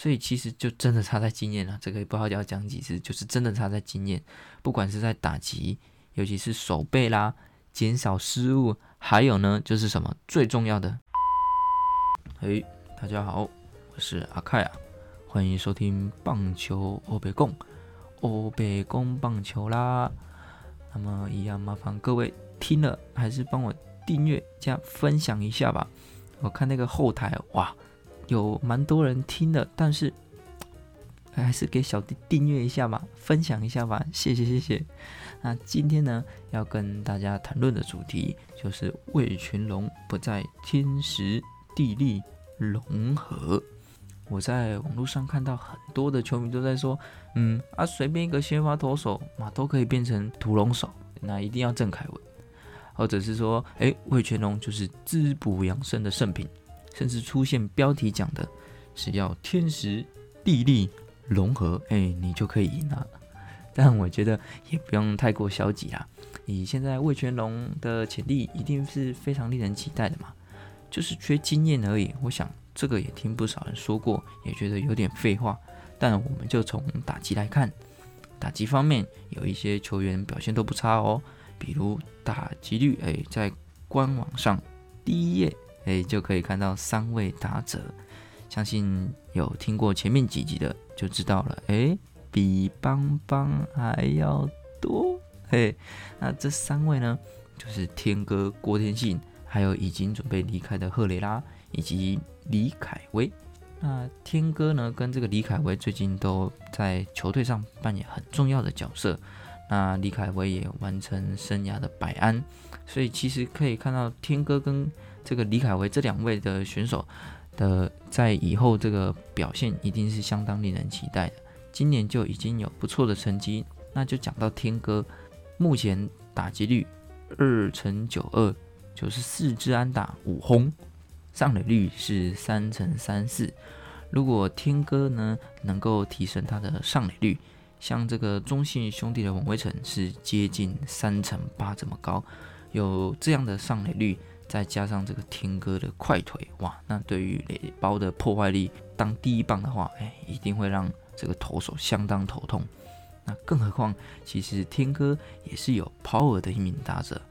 所以其实就真的差在经验了。这个也不好要讲几次，就是真的差在经验。不管是在打击，尤其是手背啦，减少失误，还有呢，就是什么最重要的？嘿，大家好，我是阿凯啊，欢迎收听棒球欧北贡，欧北贡棒球啦。那么一样麻烦各位听了还是帮我订阅加分享一下吧。我看那个后台哇，有蛮多人听的，但是还是给小弟订阅一下吧，分享一下吧，谢谢谢谢。那今天呢，要跟大家谈论的主题就是魏群龙不在天时地利融合。我在网络上看到很多的球迷都在说，嗯啊，随便一个先发投手嘛，都可以变成屠龙手，那一定要郑凯文。或者是说，哎，魏全龙就是滋补养生的圣品，甚至出现标题讲的，只要天时地利融合，哎，你就可以赢了。但我觉得也不用太过消极啦，以现在魏全龙的潜力，一定是非常令人期待的嘛，就是缺经验而已。我想这个也听不少人说过，也觉得有点废话。但我们就从打击来看，打击方面有一些球员表现都不差哦。比如打击率，哎，在官网上第一页，哎，就可以看到三位打者，相信有听过前面几集的就知道了，哎，比邦邦还要多，嘿，那这三位呢，就是天哥郭天信，还有已经准备离开的赫雷拉以及李凯威。那天哥呢，跟这个李凯威最近都在球队上扮演很重要的角色。那李凯威也完成生涯的百安，所以其实可以看到天哥跟这个李凯威这两位的选手的在以后这个表现一定是相当令人期待的。今年就已经有不错的成绩，那就讲到天哥，目前打击率二乘九二，就是四支安打五轰，上垒率是三乘三四。如果天哥呢能够提升他的上垒率，像这个中信兄弟的王威成是接近三成八这么高，有这样的上垒率，再加上这个天哥的快腿，哇，那对于垒包的破坏力当第一棒的话，哎，一定会让这个投手相当头痛。那更何况，其实天哥也是有 power 的一名打者，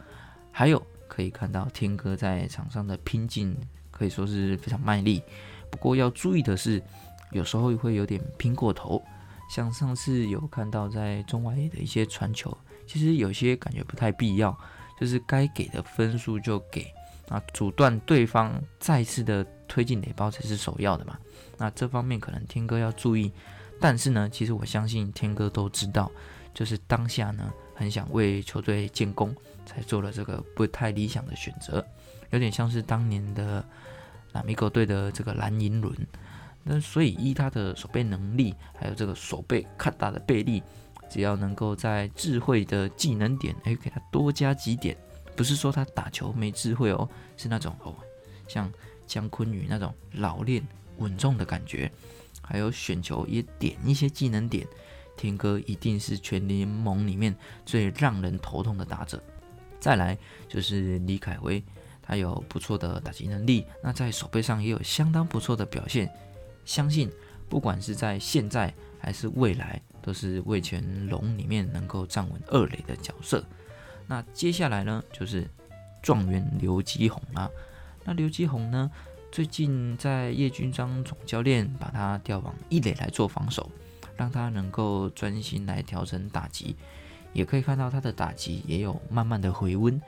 还有可以看到天哥在场上的拼劲可以说是非常卖力。不过要注意的是，有时候会有点拼过头。像上次有看到在中外野的一些传球，其实有些感觉不太必要，就是该给的分数就给啊，阻断对方再次的推进垒包才是首要的嘛。那这方面可能天哥要注意，但是呢，其实我相信天哥都知道，就是当下呢很想为球队建功，才做了这个不太理想的选择，有点像是当年的拉米狗队的这个蓝银轮。那所以依他的守备能力，还有这个守备看大的背力，只要能够在智慧的技能点，哎，给他多加几点，不是说他打球没智慧哦，是那种哦，像姜昆宇那种老练稳重的感觉，还有选球也点一些技能点，天哥一定是全联盟里面最让人头痛的打者。再来就是李凯威，他有不错的打击能力，那在手背上也有相当不错的表现。相信不管是在现在还是未来，都是魏全龙里面能够站稳二垒的角色。那接下来呢，就是状元刘基宏了。那刘基宏呢，最近在叶军章总教练把他调往一垒来做防守，让他能够专心来调整打击。也可以看到他的打击也有慢慢的回温。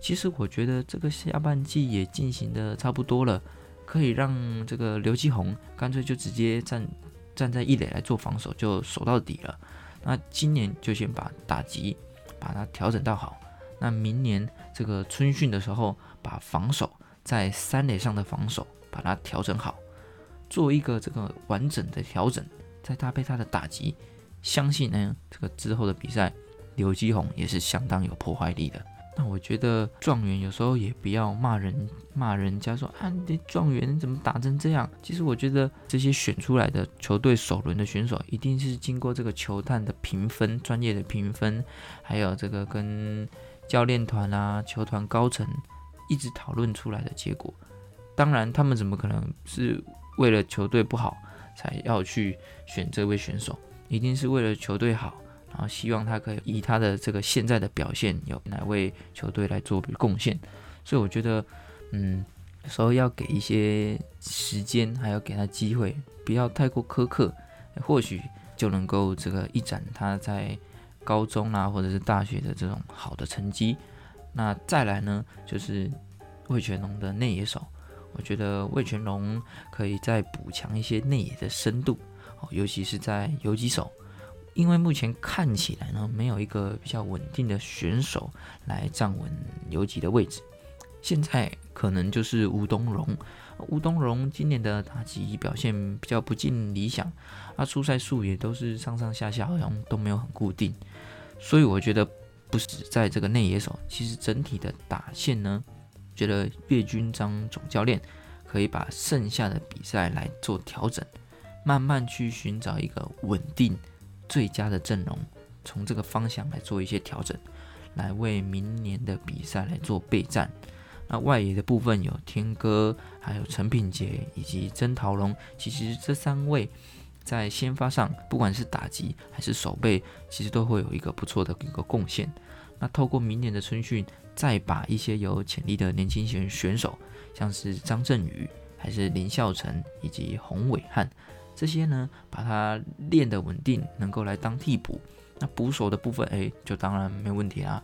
其实我觉得这个下半季也进行的差不多了。可以让这个刘继宏干脆就直接站站在一垒来做防守，就守到底了。那今年就先把打击把它调整到好，那明年这个春训的时候，把防守在三垒上的防守把它调整好，做一个这个完整的调整，再搭配他的打击，相信呢这个之后的比赛，刘继宏也是相当有破坏力的。那我觉得状元有时候也不要骂人，骂人家说啊，你状元怎么打成这样？其实我觉得这些选出来的球队首轮的选手，一定是经过这个球探的评分、专业的评分，还有这个跟教练团啊、球团高层一直讨论出来的结果。当然，他们怎么可能是为了球队不好才要去选这位选手，一定是为了球队好，然后希望他可以以他的这个现在的表现，有来为球队来做贡献。所以我觉得，嗯，有时候要给一些时间，还要给他机会，不要太过苛刻，或许就能够这个一展他在高中啊或者是大学的这种好的成绩。那再来呢，就是魏全龙的内野手。我觉得魏全龙可以再补强一些内野的深度，哦，尤其是在游击手，因为目前看起来呢，没有一个比较稳定的选手来站稳游击的位置。现在可能就是吴东荣，吴东荣今年的打击表现比较不尽理想，他，出赛数也都是上上下下，好像都没有很固定。所以我觉得不止在这个内野手，其实整体的打线呢。觉得岳军章总教练可以把剩下的比赛来做调整，慢慢去寻找一个稳定最佳的阵容，从这个方向来做一些调整，来为明年的比赛来做备战。那外野的部分有天哥，还有陈品杰以及曾桃龙，其实这三位在先发上，不管是打击还是守备，其实都会有一个不错的一个贡献。那透过明年的春训。再把一些有潜力的年轻选选手，像是张振宇、还是林孝成以及洪伟汉这些呢，把他练得稳定，能够来当替补。那捕手的部分，哎，就当然没问题啦。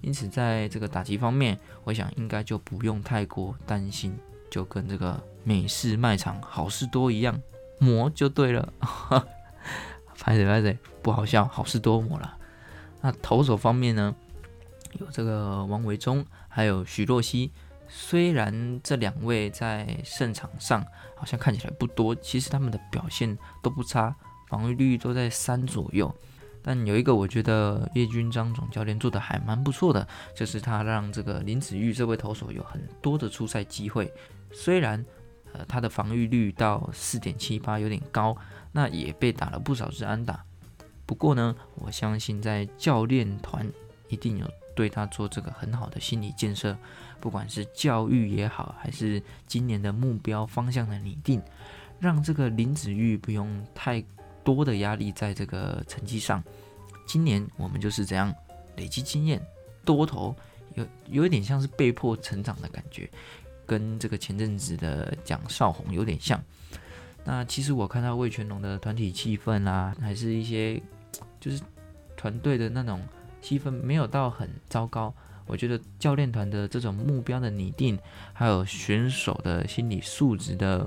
因此，在这个打击方面，我想应该就不用太过担心，就跟这个美式卖场好事多一样，磨就对了。拍谁拍谁，不好笑，好事多磨了。那投手方面呢？有这个王维忠，还有徐若曦。虽然这两位在胜场上好像看起来不多，其实他们的表现都不差，防御率都在三左右。但有一个我觉得叶军章总教练做的还蛮不错的，就是他让这个林子玉这位投手有很多的出赛机会。虽然呃他的防御率到四点七八有点高，那也被打了不少支安打。不过呢，我相信在教练团一定有。对他做这个很好的心理建设，不管是教育也好，还是今年的目标方向的拟定，让这个林子玉不用太多的压力在这个成绩上。今年我们就是这样累积经验，多头有有一点像是被迫成长的感觉，跟这个前阵子的蒋少红有点像。那其实我看到魏全龙的团体气氛啊，还是一些就是团队的那种。气氛没有到很糟糕，我觉得教练团的这种目标的拟定，还有选手的心理素质的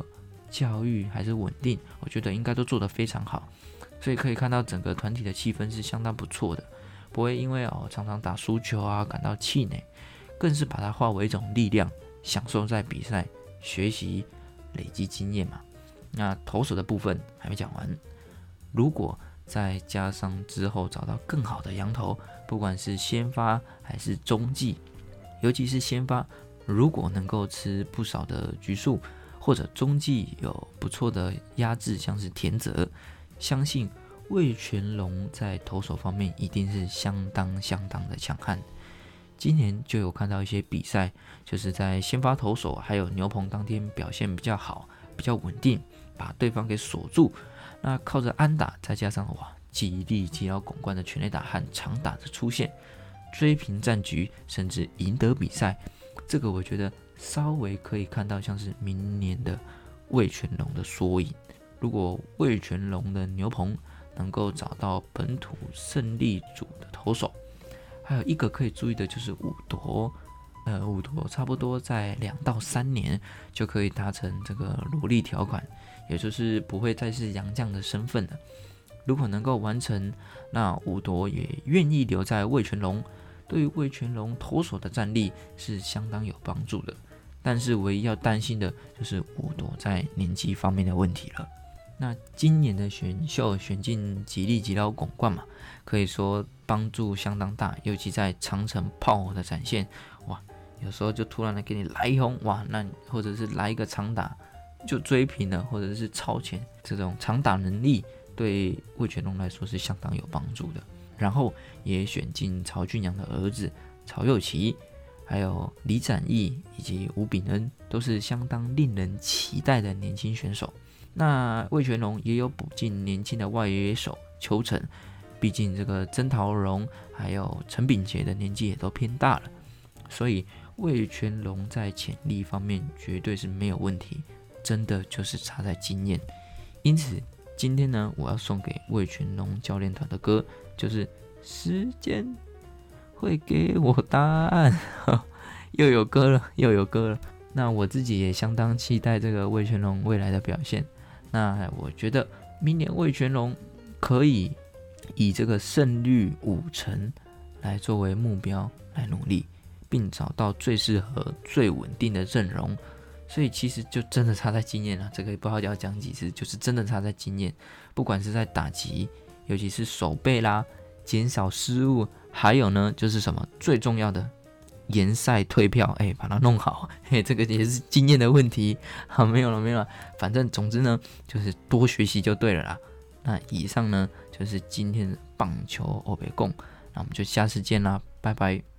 教育还是稳定，我觉得应该都做得非常好，所以可以看到整个团体的气氛是相当不错的，不会因为哦常常打输球啊感到气馁，更是把它化为一种力量，享受在比赛学习累积经验嘛。那投手的部分还没讲完，如果再加上之后找到更好的羊头。不管是先发还是中继，尤其是先发，如果能够吃不少的局数，或者中继有不错的压制，像是田泽，相信魏全龙在投手方面一定是相当相当的强悍。今年就有看到一些比赛，就是在先发投手还有牛棚当天表现比较好，比较稳定，把对方给锁住。那靠着安打，再加上哇。极力极要拱冠的全垒打和长打的出现，追平战局，甚至赢得比赛，这个我觉得稍微可以看到像是明年的魏全龙的缩影。如果魏全龙的牛棚能够找到本土胜利组的投手，还有一个可以注意的就是五夺，呃，五夺差不多在两到三年就可以达成这个萝莉条款，也就是不会再是洋将的身份了。如果能够完成，那五夺也愿意留在魏全龙，对于魏全龙投手的战力是相当有帮助的。但是唯一要担心的就是五朵在年纪方面的问题了。那今年的选秀选进吉利吉捞拱冠嘛，可以说帮助相当大，尤其在长城炮火的展现，哇，有时候就突然的给你来一轰，哇，那或者是来一个长打就追平了，或者是超前这种长打能力。对魏全龙来说是相当有帮助的，然后也选进曹俊阳的儿子曹佑奇，还有李展毅以及吴炳恩，都是相当令人期待的年轻选手。那魏全龙也有补进年轻的外野手邱成，毕竟这个曾桃荣还有陈炳杰的年纪也都偏大了，所以魏全龙在潜力方面绝对是没有问题，真的就是差在经验。因此，今天呢，我要送给魏全龙教练团的歌就是《时间会给我答案》，又有歌了，又有歌了。那我自己也相当期待这个魏全龙未来的表现。那我觉得明年魏全龙可以以这个胜率五成来作为目标来努力，并找到最适合、最稳定的阵容。所以其实就真的差在经验了。这个也不好要讲几次，就是真的差在经验。不管是在打击，尤其是手背啦，减少失误，还有呢，就是什么最重要的。联赛退票，哎，把它弄好，嘿，这个也是经验的问题。好，没有了，没有了。反正总之呢，就是多学习就对了啦。那以上呢，就是今天的棒球欧北贡，那我们就下次见啦，拜拜。